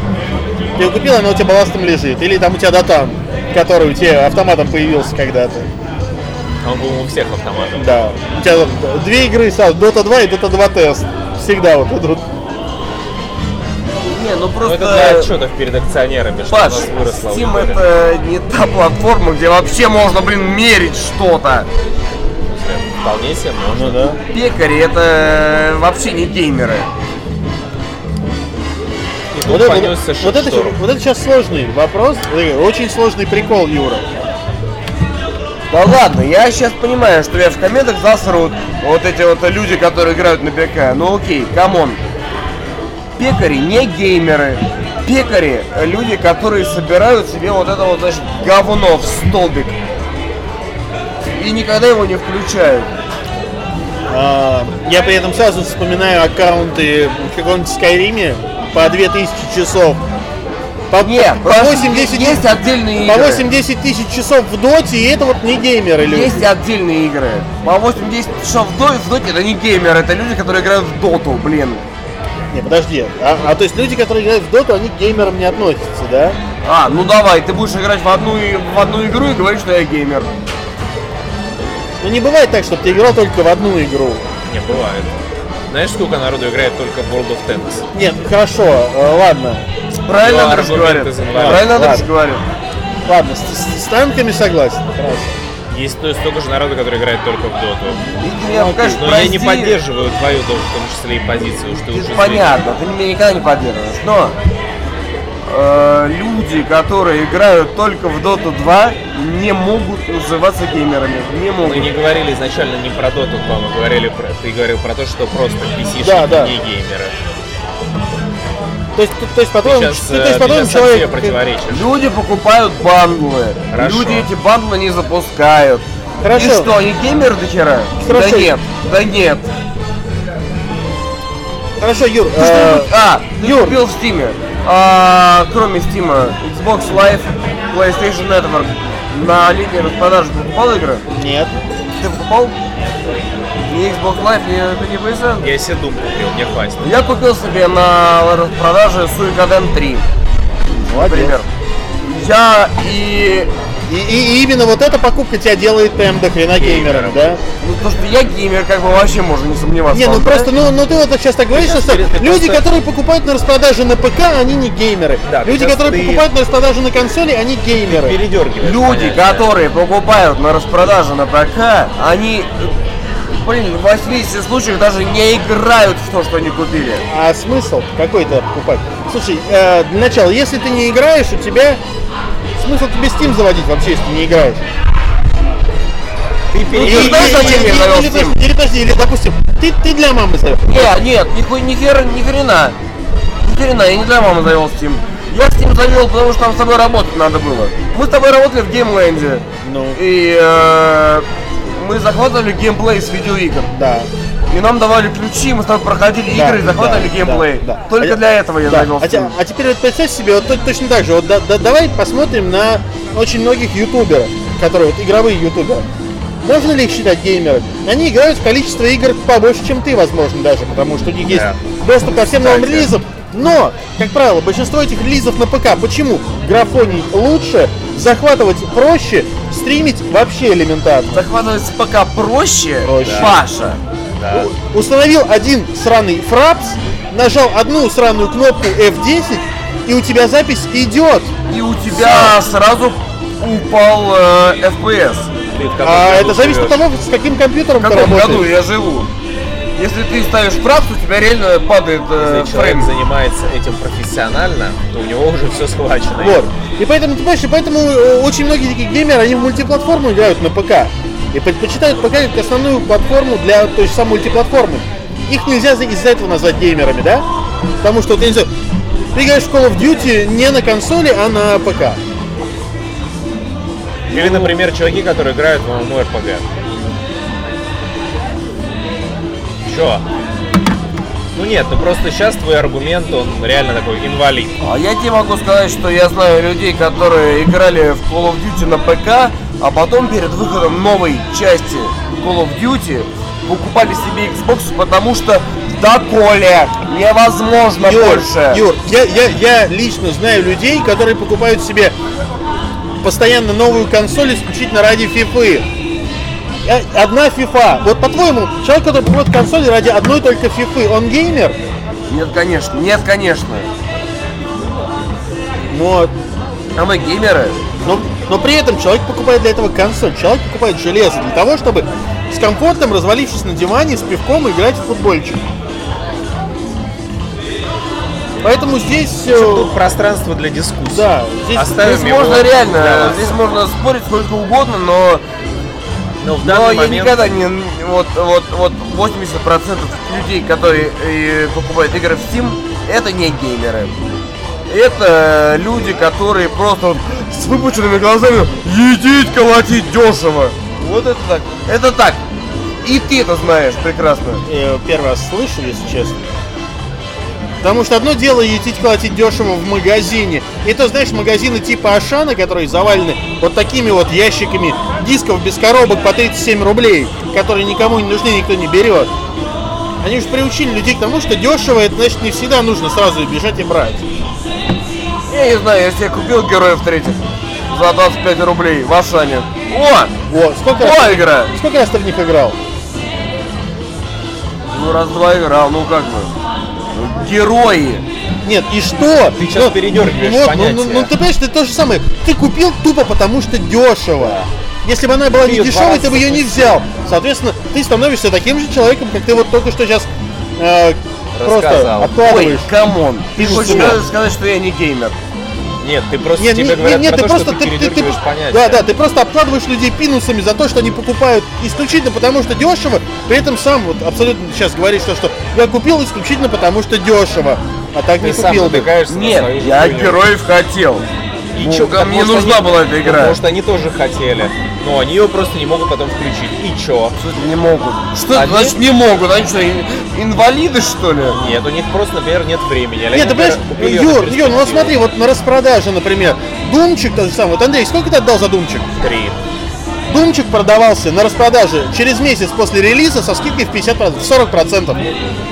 Ты ее купил, она у тебя балластом лежит. Или там у тебя датан, который у тебя автоматом появился когда-то. А он был у всех автоматов. Да. У тебя две игры сразу, Dota 2 и Dota 2 тест. Всегда вот идут. Не, ну Ну, просто... это для отчетов перед акционерами, что Паш, у нас выросла Steam это не та платформа, где вообще можно, блин, мерить что-то. Вполне себе можно. Ну да. Пекари это вообще не геймеры. И Вот это, вот, это, вот это сейчас сложный вопрос, э, очень сложный прикол, Юра. Да ладно, я сейчас понимаю, что я в комментах засрут вот эти вот люди, которые играют на ПК. Ну окей, come on. Пекари не геймеры. Пекари э, люди, которые собирают себе вот это вот, значит, говно в столбик. И никогда его не включают. А, Я при этом сразу вспоминаю аккаунты в каком-нибудь Скайриме по 2000 часов. По, Нет, по просто 80, есть отдельные по игры. 80 тысяч часов в доте, и это вот не геймеры люди. Есть отдельные игры. По 8-10 часов в доте, в доте это не геймеры, это люди, которые играют в доту, блин. Не, подожди. А, а то есть люди, которые играют в доту, они к геймерам не относятся, да? А, ну давай, ты будешь играть в одну, в одну игру и говорить, что я геймер. Ну не бывает так, чтобы ты играл только в одну игру. Не, бывает. Знаешь, сколько народу играет только в World of Tanks? Нет, хорошо, э, ладно. Правильно Ну, Андрюш говорит. Правильно Андрюш Ладно. говорит. Ладно, с, с- с танками согласен. Хорошо. Есть то- столько же народу, который играет только в доту. И ты меня, окей, конечно, Но я не поддерживаю твою тоже, в том числе и позицию, что это уж понятно, ты меня никогда не поддерживаешь. Но э, люди, которые играют только в Dota 2, не могут называться геймерами. Не могут. Мы не говорили изначально не про доту 2, мы говорили про... Ты говорил про то, что просто PC-шники Да, да. не геймеры. То есть, то, то есть Ты потом, сейчас, то есть э, потом человек... Люди покупают бандлы. Хорошо. Люди эти бандлы не запускают. Хорошо. И что, они геймеры до хера? Хорошо. Да нет, да нет. Хорошо, Юр, Ты э, что-нибудь- а, ты Юр. купил в Steam. А, кроме Steam, Xbox Live, PlayStation Network на летней распродаже ты покупал игры? нет. Ты покупал? Ни Xbox Live, ни, не PSN? Я себе Doom купил, мне хватит. Я купил себе на распродаже Suikoden 3, Молодец. например. Я и И, и- и именно вот эта покупка тебя делает прям до хрена геймером, да? Ну, то, что я геймер, как бы вообще можно не сомневаться. Не, ну Да? просто, ну, ну ты вот сейчас так говоришь, сейчас что люди, просто- которые покупают на распродаже на ПК, они не геймеры. Да, люди, которые ты- покупают на распродаже на консоли, они геймеры. Люди, понятие. которые покупают на распродаже на ПК, они, блин, в 80 случаях даже не играют в то, что они купили. А смысл какой-то покупать? Слушай, э, для начала, если ты не играешь, у тебя смысл тебе Steam заводить вообще, если не играешь. Ты знаешь, зачем я завел или, Steam? или, подожди, или, допустим, ты, ты для мамы завел. Нет, нет, ни, ни, хер, ни хрена. Ни хрена, я не для мамы завел Steam. Я Steam завел, потому что там с тобой работать надо было. Мы с тобой работали в геймленде. Ну, И э, мы захватывали геймплей с видеоигр. да. И нам давали ключи, мы с тобой проходили Да, игры и захватывали да, геймплей. да, да. Только А для этого я Да. завел А, Steam. а теперь вот представь себе, вот то- точно так же, вот да- да- давай посмотрим на очень многих ютуберов, которые вот игровые ютуберы. Можно ли их считать геймерами? Они играют в количество игр побольше, чем ты, возможно, даже, потому что у них есть Да. доступ ко всем новым релизам. Но, как правило, большинство этих релизов на ПК. Почему? Графоний лучше, захватывать проще, стримить вообще элементарно. Захватывать с ПК проще, Проще. Паша. Да. Установил один сраный фрапс, нажал одну сраную кнопку F10, и у тебя запись идет. И у тебя сразу упал э, FPS. Ты А это зависит от того, с каким компьютером В ты каком работаешь. году я живу? Если ты ставишь фрапс, у тебя реально падает э, Если человек фрейм. занимается этим профессионально, то у него уже все схвачено. Вот. И поэтому, ты понимаешь, и поэтому э, очень многие такие геймеры, они в мультиплатформу играют на ПК. И предпочитают ПК как основную платформу для той же самой мультиплатформы. Их нельзя за- из-за этого назвать геймерами, да? Потому что, вот, я не знаю, ты играешь в Call of Duty не на консоли, а на ПК. Или, например, чуваки, которые играют в MMORPG. Чё? Ну нет, ну просто сейчас твой аргумент, он реально такой инвалид. А я тебе могу сказать, что я знаю людей, которые играли в Call of Duty на ПК, а потом перед выходом новой части Call of Duty покупали себе Xbox, потому что да, Коля, невозможно Юр, больше. Юр, я, я, я лично знаю людей, которые покупают себе постоянно новую консоль исключительно ради фифы. Э, Одна фифа. Вот по-твоему, человек, который покупает консоль ради одной только фифы, он геймер? Нет, конечно, нет, конечно. Но, А мы геймеры. но, но при этом человек покупает для этого консоль. Человек покупает железо для того, чтобы с комфортом, развалившись на диване, с пивком играть в футбольчик. Поэтому здесь... э, Тут пространство для дискуссии. Да, здесь... Оставим Здесь его можно для реально, вас. здесь можно спорить сколько угодно, но, Но в но данный я момент... никогда не, вот, вот, вот 80% людей, которые э, покупают игры в Steam, это не геймеры. Это люди, которые просто с выпученными глазами едить, колотить дешево. Вот это так. Это так. И ты это знаешь прекрасно. э, первый раз слышу, если честно. Потому что одно дело етить колотить дешево в магазине. И то, знаешь, магазины типа Ашана, которые завалены вот такими вот ящиками дисков без коробок по 37 рублей, которые никому не нужны, никто не берет. Они уж приучили людей к тому, что дешево, это значит не всегда нужно сразу бежать и брать. Я не знаю, я себе купил героев третьих за 25 рублей в Ашане. О! Вот, сколько раз, О, игра! сколько раз ты в них играл? Ну раз-два играл, ну как бы. Ну, Герои! Нет, и что? Ты щас передёргиваешь вот, ну, понятия. ну, ну, ты понимаешь, ты то же самое. Ты купил тупо потому что дешево. Если бы она была Ты не дешевой, ты бы ее не взял. Соответственно, ты становишься таким же человеком, как ты вот только что сейчас э, просто Рассказал. Ой, откладываешь. come on! Ты Ты хочешь сказать, что я не геймер? Нет, ты просто Нет, тебе нет, говорят нет, про ты то, просто что ты, ты, ты, понятия. да, да, ты просто обкладываешь людей пинусами за то, что они покупают исключительно потому, что дешево. При этом сам вот абсолютно сейчас говоришь, что, что я купил исключительно потому, что дешево, а так Ты не сам купил бы. Нет, я героев хотел. И Ну, чё, ко мне потому что нужна они- была эта игра. Потому что они тоже хотели. Но они ее просто не могут потом включить. И чё? Не могут. Что Они- значит не могут? Они что, ин- инвалиды что ли? Нет, у них просто, например, нет времени. Или Нет, ты понимаешь, Юр, Юр, ну вот смотри, вот на распродаже, например, Думчик тот же самый. Вот, Андрей, сколько ты отдал за Думчик? Три. Думчик продавался на распродаже через месяц после релиза со скидкой в 50%, в 40%.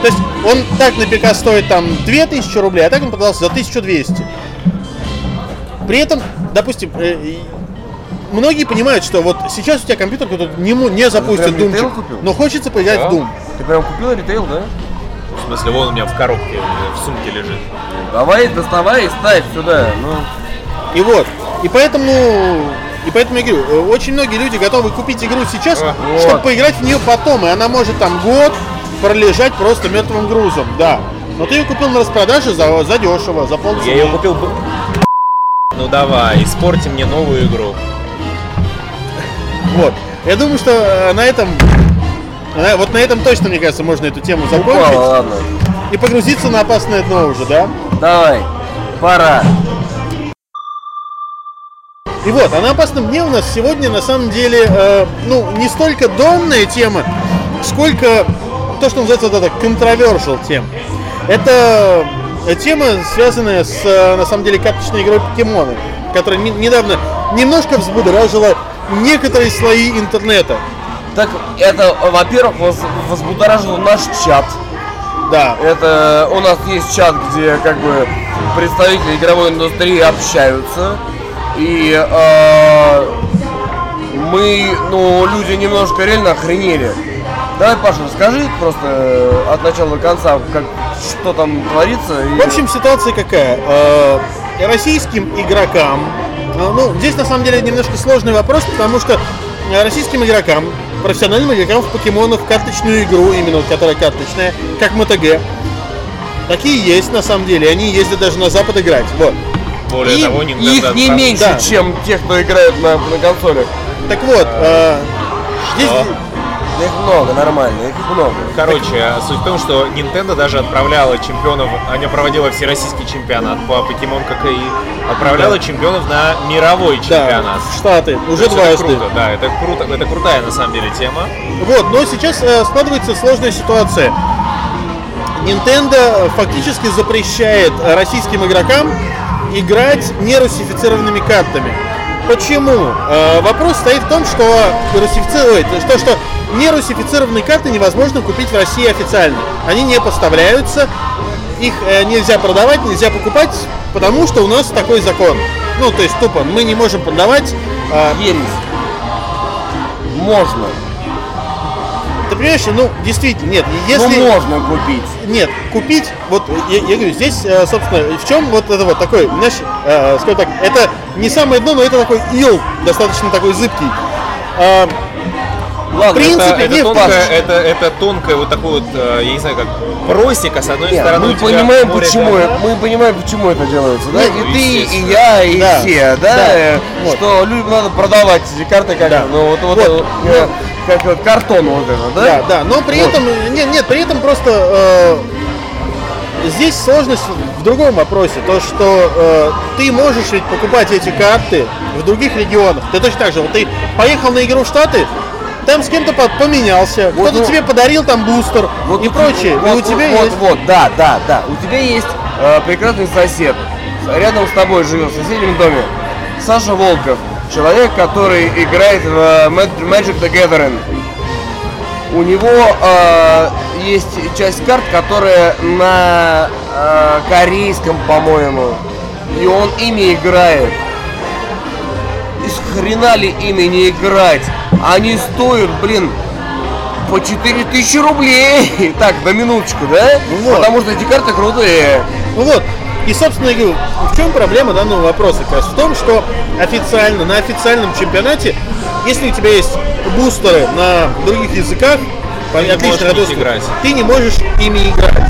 То есть он так на ПК стоит там 2000 рублей, а так он продавался за 1200. При этом, допустим, э, многие понимают, что вот сейчас у тебя компьютер который не, не запустит ритейл купил? но хочется поиграть Да. в Doom. Ты прям купил ритейл, да? В смысле, вон у меня в коробке, в сумке лежит. Давай, доставай и ставь сюда. Ну, И вот. И поэтому. И поэтому я говорю, э, очень многие люди готовы купить игру сейчас, А, чтобы вот. поиграть в нее потом. И она может там год пролежать просто мертвым грузом, да. Но ты ее купил на распродаже за, за дешево, за полцены. Я ее купил. Ну давай, испорти мне новую игру. Вот. Я думаю, что э, на этом. вот на этом точно, мне кажется, можно эту тему упала, закончить. ладно. И погрузиться на опасное дно уже, да? Давай, пора. И вот, а на опасном дне у нас сегодня на самом деле, э, ну, не столько донная тема, сколько то, что называется вот это controversial тема. Это тема, связанная с, э, на самом деле, карточной игрой покемоны, которая не- недавно немножко взбудоражила некоторые слои интернета. Так, это, во-первых, воз- возбудоражило наш чат. Да, Это у нас есть чат, где как бы представители игровой индустрии общаются. И э, мы, ну, люди немножко реально охренели. Давай, Паша, расскажи просто э, от начала до конца, как, что там творится. и- В общем, ситуация какая? Э, Российским игрокам, э, ну, здесь на самом деле немножко сложный вопрос, потому что российским игрокам, профессиональным игрокам в покемонов карточную игру, именно вот которая карточная, как МТГ, такие есть на самом деле, они ездят даже на Запад играть, вот. Более И того, Nintendo их не отправ- меньше, Да. чем тех, кто играет на, на консолях. Так вот, э, здесь... Что? Их много, нормально, их много. Короче, суть в том, что Nintendo даже отправляла чемпионов, она проводила всероссийский чемпионат по Pokemon ККИ, отправляла чемпионов на мировой Да, чемпионат. в Штаты, уже есть это круто, да, это круто, это крутая на самом деле тема. Вот, но сейчас э, складывается сложная ситуация. Nintendo фактически запрещает российским игрокам играть нерусифицированными картами. Почему? Э, вопрос стоит в том, что, русифици- то, что нерусифицированные карты невозможно купить в России официально. Они не поставляются, их э, нельзя продавать, нельзя покупать, потому что у нас такой закон. Ну, то есть тупо, мы не можем продавать э. Можно. Ты понимаешь, ну, действительно, нет, если... Ну, можно купить. Нет, купить, вот я, я говорю, здесь, э, собственно, в чем вот это вот такой, знаешь, э, скажем так, это не самое дно, но это такой ил, достаточно такой зыбкий. Ладно, В принципе, это, это не тонкая, Паш. это, это тонкая вот такой вот, э, я не знаю, как просека, с одной Нет, стороны мы понимаем, море почему, говна. мы понимаем, почему это делается, да? Ну, и ты, и я, и Да, все, да? да, э, вот. Что людям надо продавать эти карты, как, Да. ну, вот, вот, Вот, э, как вот картон вот это, да? да, да, но при Вот. этом, нет, нет, при этом просто э, здесь сложность в другом вопросе, то, что э, ты можешь ведь покупать эти карты в других регионах. Ты точно так же, вот ты поехал на игру в Штаты, там с кем-то по- поменялся, Вот, кто-то ну, тебе подарил там бустер Вот и прочее. Вот, и у тебя вот, есть... вот, да, да, да. У тебя есть э, прекрасный сосед. Рядом с тобой живет в соседнем доме. Саша Волков. Человек, который играет в э, Mag- Magic the Gathering. У него э, есть часть карт, которая на э, корейском, по-моему. И он ими играет. Хрена ли ими не играть? Они стоят, блин, по 4000 рублей. Так, на минуточку, да? Ну вот. Потому что эти карты крутые. Ну вот, и, собственно, я говорю, в чем проблема данного вопроса? Как раз в том, что официально, на официальном чемпионате, если у тебя есть бустеры на других языках, по- не отлично можешь них работают, играть. ты не можешь ими играть.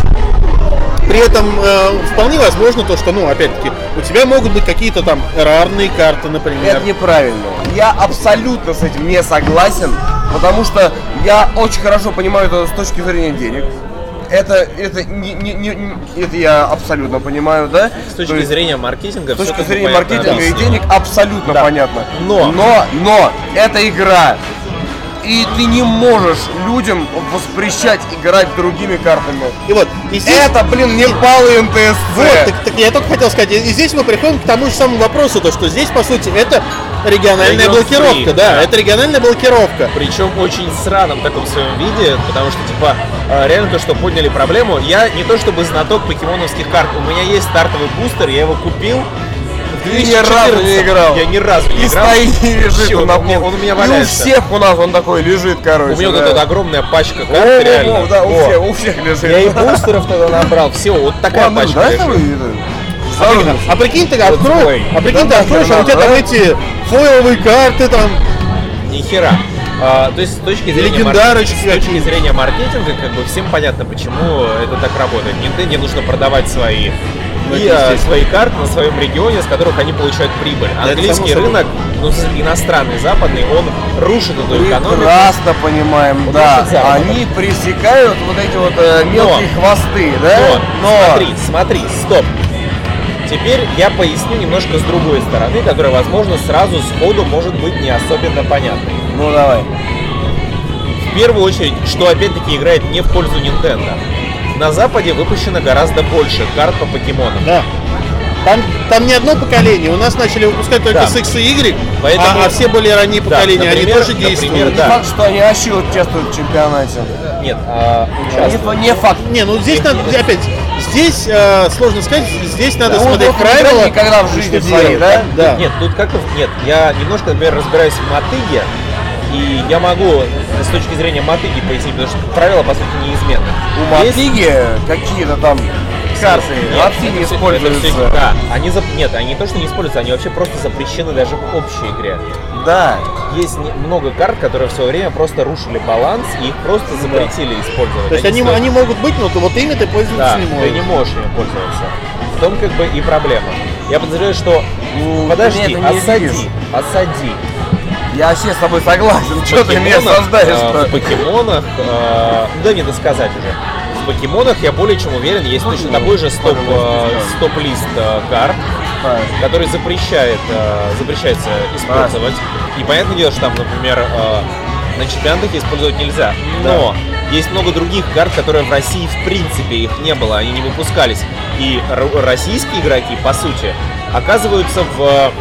При этом э, вполне возможно то, что, ну, опять-таки, у тебя могут быть какие-то там рарные карты, например. Это неправильно. Я абсолютно с этим не согласен, потому что я очень хорошо понимаю это с точки зрения денег. Это, это, не, не- не- это я абсолютно понимаю, да? С точки То есть, зрения маркетинга, с точки зрения маркетинга и денег абсолютно Да. понятно. Но. но, но это игра. И ты не можешь людям воспрещать играть другими картами. И вот, и здесь... Это, блин, не баллы НТСЦ. Вот, так, так я только хотел сказать, и здесь мы приходим к тому же самому вопросу, то что здесь, по сути, это региональная Регион блокировка, free, да, да. это региональная блокировка. Причем очень сраном таком своем виде, потому что, типа, э, реально то, что подняли проблему, я не то чтобы знаток покемоновских карт, у меня есть стартовый бустер, я его купил Ты ни разу не играл. Я ни разу не И играл. стоит, и лежит Чё, он на он, у меня- полке. он у меня И у валяется. всех у нас он такой лежит, короче. У меня вот да. эта вот огромная пачка О, карт, реально. о, да, у всех, у всех лежит. Я и бустеров тогда набрал, все, вот такая Ладно, пачка да, лежит. А прикинь, ты Вот откроешь, твой. а прикинь, ты откроешь, а у тебя там эти фойловые карты там. Ни хера. А, то есть с точки зрения, маркетинга, с точки зрения маркетинга, как бы всем понятно, почему это так работает. Nintendo нужно продавать свои Ну, и естественно. свои карты на своем регионе, с которых они получают прибыль. это Английский рынок, ну, иностранный, западный, он рушит эту экономику. Прекрасно понимаем, Вот да. Они пресекают вот эти вот э, мелкие хвосты, да? Но, смотри, смотри, стоп. Теперь я поясню немножко с другой стороны, которая, возможно, сразу сходу может быть не особенно понятной. Ну давай. В первую очередь, что опять-таки играет не в пользу Nintendo. На Западе выпущено гораздо больше карт по покемонам. Да. Там, там не одно поколение. У нас начали выпускать только Да. с X и Y, Поэтому- а, а все более ранние Да, поколения, они например- тоже например, действуют. Не Да. факт, что они вообще участвуют в чемпионате. Нет, а, участвуют. Не, не факт. Не, ну здесь надо, опять, здесь э, сложно сказать, здесь надо Да, он смотреть не играл правила. никогда в жизни своей, да? Да. Нет, тут как нет, я немножко, например, разбираюсь в мотыге, и я могу с точки зрения мотыги пояснить, потому что правила, по сути, неизменны. У Мотыги какие-то там карты вообще не используются. да, они зап- нет, они не то, что не используются, они вообще просто запрещены даже в общей игре. Да. Есть не- много карт, которые в свое время просто рушили баланс и их просто запретили использовать. То есть они, стоят- они могут быть, но вот ими ты пользоваться Да, не ты можешь. не можешь ими пользоваться. В том как бы и проблема. Я подозреваю, что Ну, подожди, ты осади, осади. Я вообще с тобой согласен. Что ты меня осаждаешь-то? э, В покемонах, ну, дай мне досказать уже. В покемонах я более чем уверен, есть точно такой же стоп, э, стоп-лист карт, который запрещает, запрещается использовать. И понятное дело, что там, например, на чемпионатах использовать нельзя. Но есть много других карт, которые в России в принципе их не было, они не выпускались. И российские игроки, по сути, оказываются в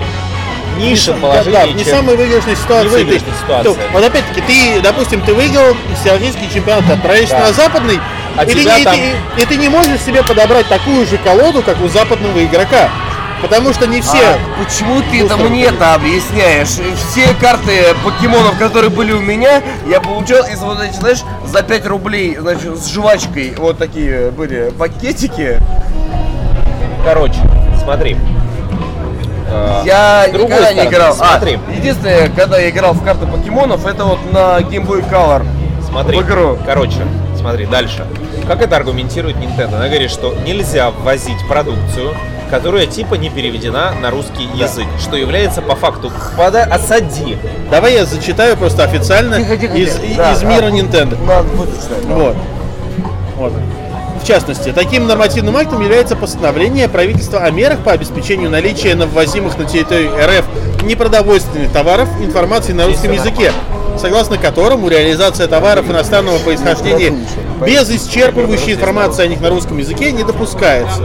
низшем Да, положении, да, не чем- самой выигрышной ситуации. Невыигрышной Ты- ситуации. ты- вот опять-таки, ты, допустим, ты выиграл всероссийский чемпионат, отправишься Да. на западный, А и, ты, не- там- и ты- и ты не можешь себе подобрать такую же колоду, как у западного игрока. Потому что не все... А почему ты это мне это объясняешь? Все карты покемонов, которые были у меня, я получал из вот этих, знаешь, за 5 рублей, значит, с жвачкой. Вот такие были пакетики. Короче, смотри. Э, Я никогда не стороны, играл. Смотри, А, единственное, когда я играл в карты покемонов, это вот на Game Boy Color. смотри. в игру. Короче, смотри, дальше. Как это аргументирует Nintendo? Она говорит, что нельзя ввозить продукцию, которая типа не переведена на русский язык, что является по факту пода осади. Давай я зачитаю просто официально Тихо, тихо, из, тихо. и- Да, из да. мира Nintendo. Читать. Вот. Вот. В частности, таким нормативным актом является постановление правительства о мерах по обеспечению наличия на ввозимых на территорию РФ непродовольственных товаров информации на русском языке, согласно которому реализация товаров иностранного происхождения без исчерпывающей информации о них на русском языке не допускается.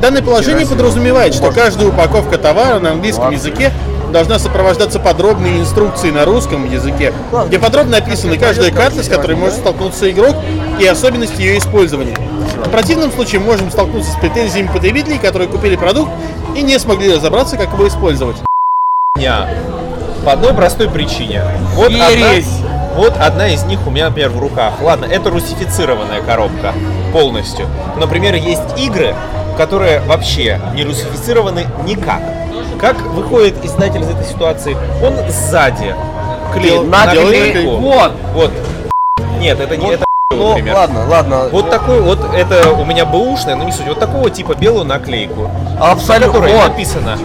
Данное положение подразумевает, что каждая упаковка товара на английском языке должна сопровождаться подробной инструкцией на русском языке, где подробно описаны каждая карта, с которой может столкнуться игрок, и особенности ее использования. В противном случае мы можем столкнуться с претензиями потребителей, которые купили продукт и не смогли разобраться, как его использовать. Дня. По одной простой причине. Вот одна, вот одна из них у меня, например, в руках. Ладно, это русифицированная коробка полностью. Например, есть игры, которые вообще не русифицированы никак. Как выходит издатель из этой ситуации? Он сзади клеит наклейку. Вот. Вот. Нет, это не Вот. это Ну, например. ладно, ладно. Вот такой вот, это у меня бэушная, но не суть, вот такого типа белую наклейку, на Абсолютно. которой Вот. написано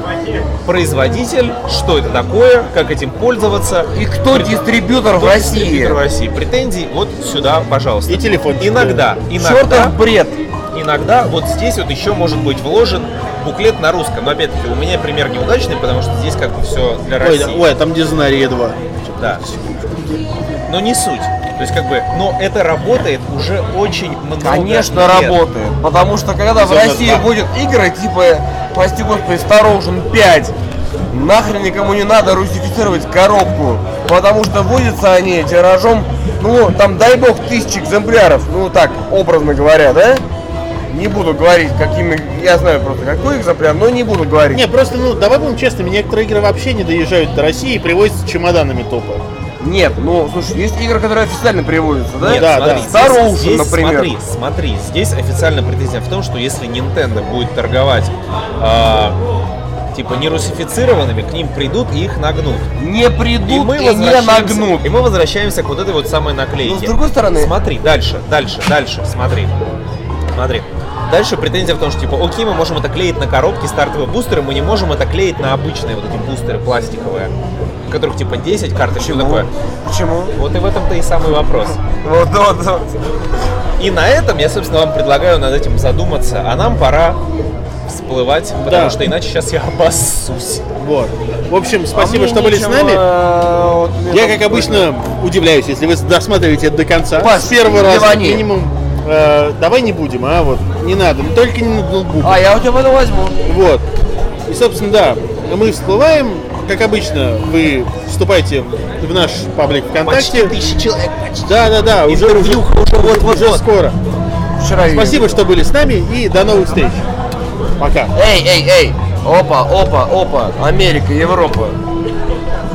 производитель, что это такое, как этим пользоваться. И кто Пред- дистрибьютор в кто России? дистрибьютор в России. Претензий вот сюда, пожалуйста. И телефончик. Иногда, иногда, Чертов бред. иногда вот здесь вот еще может быть вложен буклет на русском. Но опять-таки у меня пример неудачный, потому что здесь как бы все для Ой, России. ой, а там Дизнария 2. Да. Но не суть. То есть как бы, но это работает уже очень много Конечно, лет. работает. Потому что когда в Зона России два. будет игры типа, прости господи, Star Ocean 5, нахрен никому не надо русифицировать коробку. Потому что вводятся они тиражом, ну, там, дай бог, тысяч экземпляров. Ну, так, образно говоря, да? Не буду говорить, какими... Я знаю просто, какой экземпляр, но не буду говорить. Не, просто, ну, давай будем честными, некоторые игры вообще не доезжают до России и привозятся чемоданами тупо. Нет, ну, слушай, есть игры, которые официально приводятся, да? Нет, Да, смотри, да. Star Ocean, здесь, например. Смотри, смотри, здесь официальная претензия в том, что если Nintendo будет торговать а, типа не русифицированными, к ним придут и их нагнут. Не придут И и, мы, не возвращаемся, нагнут. и мы возвращаемся к вот этой вот самой наклейке. Но с другой стороны- Смотри, дальше, дальше, дальше, смотри. Смотри. Дальше претензия в том, что типа, окей, мы можем это клеить на коробки, стартовые бустеры, мы не можем это клеить на обычные вот эти бустеры пластиковые, в которых типа 10 карточек Почему? такое. Почему? Вот и в этом-то и самый вопрос. Вот, вот, вот. И на этом я, собственно, вам предлагаю над этим задуматься, а нам пора всплывать, потому Да. что иначе сейчас я обоссусь. Вот. В общем, спасибо, А что были с нами. э, вот Я, как обычно, удивляюсь, если вы досматриваете это до конца. Паш, с первого раза минимум. Э, давай не будем, а вот не надо, ну, только не на ноутбук. А, я у тебя потом возьму. Вот. И, собственно, да, мы всплываем. Как обычно, вы вступайте в наш паблик ВКонтакте. тысячи человек, почти. Да, да, да, уже, уже, уже вот-вот-вот. уже скоро. Вчера. Спасибо, что были с нами и до новых встреч. Пока. Эй, эй, эй! Опа, опа, опа! Америка, Европа.